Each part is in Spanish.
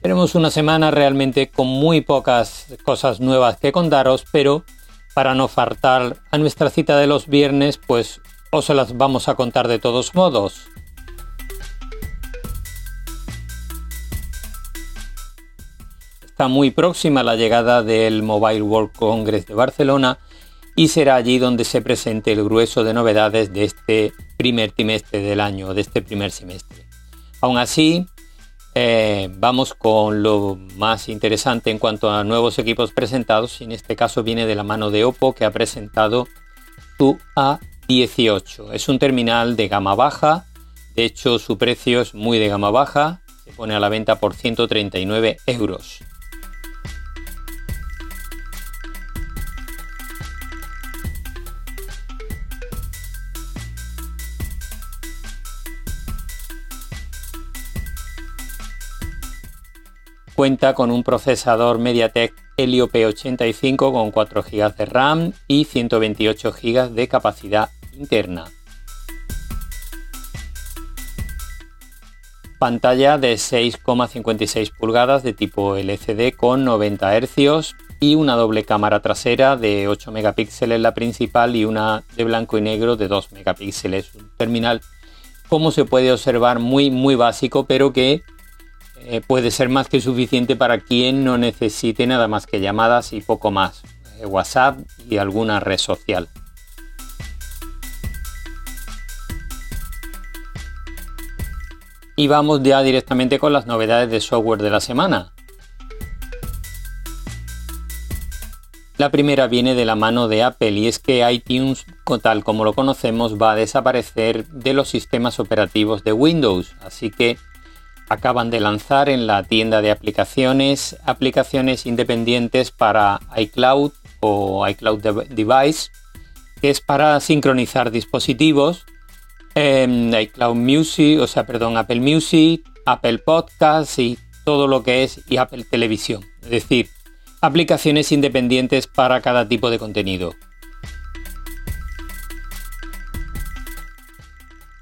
Tenemos una semana realmente con muy pocas cosas nuevas que contaros, pero para no faltar a nuestra cita de los viernes, pues os las vamos a contar de todos modos. Está muy próxima la llegada del Mobile World Congress de Barcelona y será allí donde se presente el grueso de novedades de este primer trimestre del año, de este primer semestre. Aún así, eh, vamos con lo más interesante en cuanto a nuevos equipos presentados. Y en este caso viene de la mano de Oppo que ha presentado su A18. Es un terminal de gama baja. De hecho, su precio es muy de gama baja. Se pone a la venta por 139 euros. Cuenta con un procesador MediaTek Helio P85 con 4 GB de RAM y 128 GB de capacidad interna. Pantalla de 6,56 pulgadas de tipo LCD con 90 Hz y una doble cámara trasera de 8 megapíxeles la principal y una de blanco y negro de 2 megapíxeles. Un terminal, como se puede observar, muy muy básico, pero que eh, puede ser más que suficiente para quien no necesite nada más que llamadas y poco más, eh, WhatsApp y alguna red social. Y vamos ya directamente con las novedades de software de la semana. La primera viene de la mano de Apple y es que iTunes, tal como lo conocemos, va a desaparecer de los sistemas operativos de Windows. Así que acaban de lanzar en la tienda de aplicaciones aplicaciones independientes para iCloud o iCloud Device, que es para sincronizar dispositivos, em, iCloud Music, o sea, perdón, Apple Music, Apple Podcasts y todo lo que es y Apple Televisión, es decir, aplicaciones independientes para cada tipo de contenido.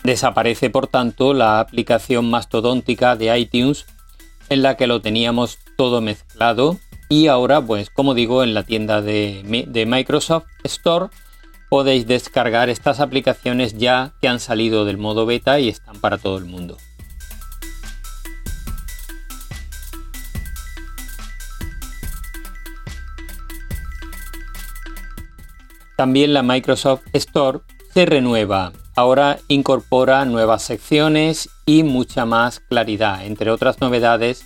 Desaparece, por tanto, la aplicación mastodóntica de iTunes en la que lo teníamos todo mezclado y ahora, pues como digo, en la tienda de, Microsoft Store podéis descargar estas aplicaciones ya que han salido del modo beta y están para todo el mundo. También la Microsoft Store se renueva ahora incorpora nuevas secciones y mucha más claridad. Entre otras novedades,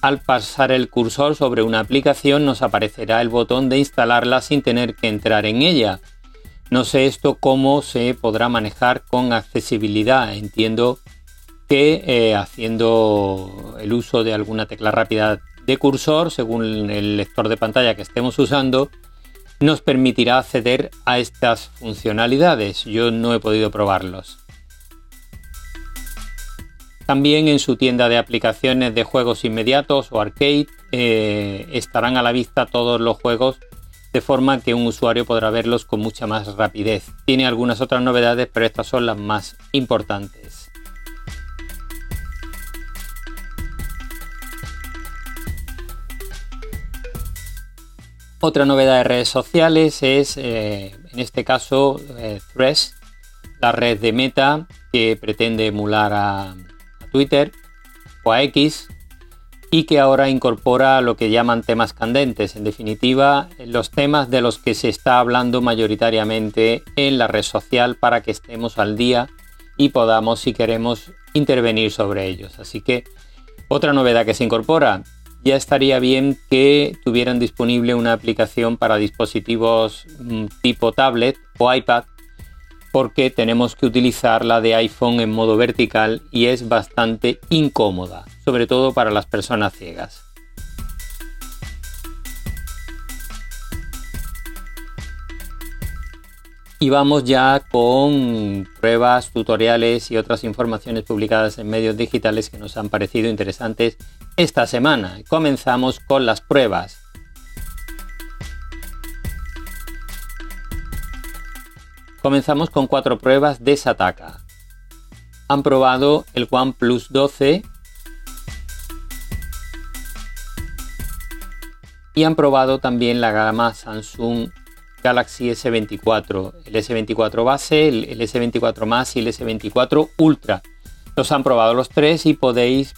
al pasar el cursor sobre una aplicación nos aparecerá el botón de instalarla sin tener que entrar en ella. No sé esto cómo se podrá manejar con accesibilidad. Entiendo que eh, haciendo el uso de alguna tecla rápida de cursor, según el lector de pantalla que estemos usando, nos permitirá acceder a estas funcionalidades. Yo no he podido probarlos. También en su tienda de aplicaciones de juegos inmediatos o arcade eh, estarán a la vista todos los juegos de forma que un usuario podrá verlos con mucha más rapidez. Tiene algunas otras novedades, pero estas son las más importantes. Otra novedad de redes sociales es, eh, en este caso, eh, Threads, la red de Meta que pretende emular a, Twitter o a X y que ahora incorpora lo que llaman temas candentes, en definitiva, los temas de los que se está hablando mayoritariamente en la red social para que estemos al día y podamos, si queremos, intervenir sobre ellos. Así que otra novedad que se incorpora, ya estaría bien que tuvieran disponible una aplicación para dispositivos mm, tipo tablet o iPad porque tenemos que utilizar la de iPhone en modo vertical y es bastante incómoda, sobre todo para las personas ciegas. Y vamos ya con pruebas, tutoriales y otras informaciones publicadas en medios digitales que nos han parecido interesantes esta semana. Comenzamos con las pruebas. Comenzamos con cuatro pruebas de Sataka. Han probado el OnePlus 12 y han probado también la gama Samsung Galaxy S24, el S24 base, el, S24 más y el S24 Ultra. Los han probado los tres y podéis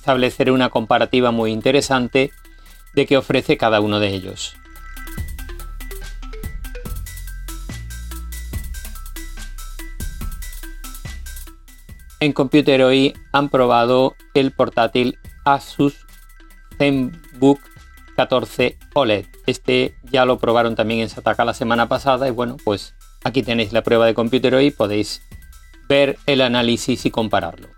establecer una comparativa muy interesante de qué ofrece cada uno de ellos. En Computer hoy han probado el portátil Asus ZenBook 14 OLED. Este ya lo probaron también en Sataka la semana pasada y bueno, pues aquí tenéis la prueba de Computer hoy, podéis ver el análisis y compararlo.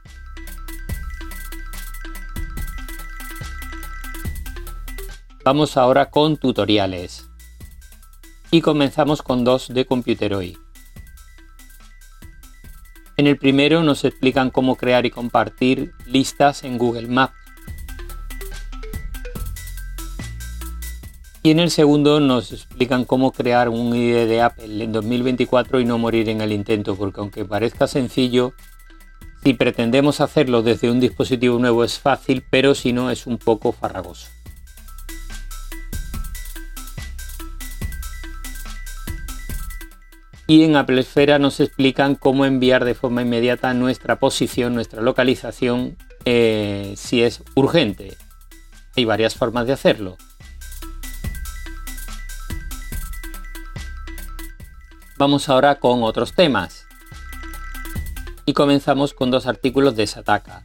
Vamos ahora con tutoriales. Y comenzamos con dos de Computer hoy. En el primero nos explican cómo crear y compartir listas en Google Maps. Y en el segundo nos explican cómo crear un ID de Apple en 2024 y no morir en el intento, porque aunque parezca sencillo, si pretendemos hacerlo desde un dispositivo nuevo es fácil, pero si no es un poco farragoso. Y en Apple Esfera nos explican cómo enviar de forma inmediata nuestra posición, nuestra localización, eh, si es urgente. Hay varias formas de hacerlo. Vamos ahora con otros temas. Y comenzamos con dos artículos de Sataka.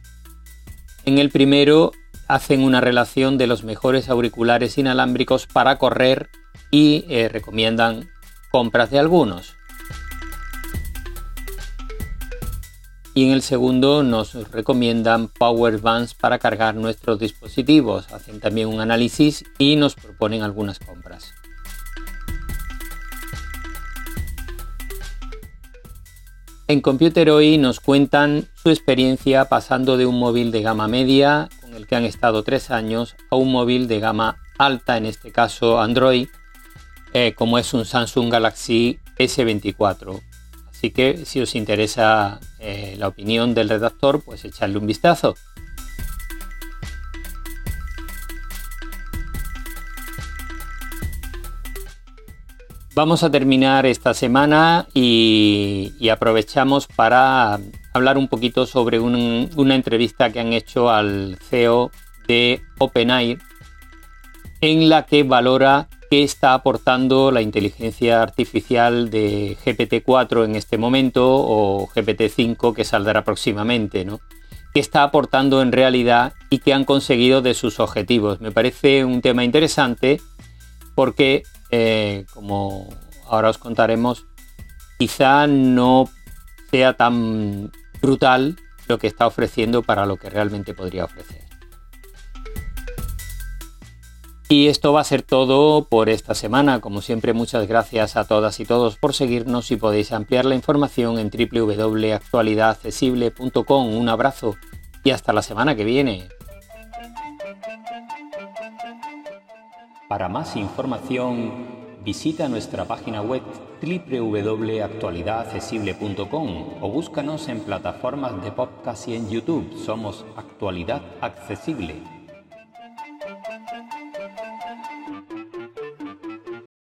En el primero hacen una relación de los mejores auriculares inalámbricos para correr y eh, recomiendan compras de algunos. Y en el segundo nos recomiendan power bands para cargar nuestros dispositivos. Hacen también un análisis y nos proponen algunas compras. En Computer hoy nos cuentan su experiencia pasando de un móvil de gama media, con el que han estado tres años, a un móvil de gama alta, en este caso Android, eh, como es un Samsung Galaxy S24. Así que si os interesa eh, la opinión del redactor, pues echarle un vistazo. Vamos a terminar esta semana y, aprovechamos para hablar un poquito sobre una entrevista que han hecho al CEO de OpenAI en la que valora qué está aportando la inteligencia artificial de GPT-4 en este momento o GPT-5 que saldrá próximamente, ¿no? ¿Qué está aportando en realidad y qué han conseguido de sus objetivos? Me parece un tema interesante porque eh, como ahora os contaremos, quizá no sea tan brutal lo que está ofreciendo para lo que realmente podría ofrecer. Y esto va a ser todo por esta semana. Como siempre, muchas gracias a todas y todos por seguirnos y podéis ampliar la información en www.actualidadaccesible.com. Un abrazo y hasta la semana que viene. Para más información, visita nuestra página web www.actualidadaccesible.com o búscanos en plataformas de podcast y en YouTube. Somos Actualidad Accesible.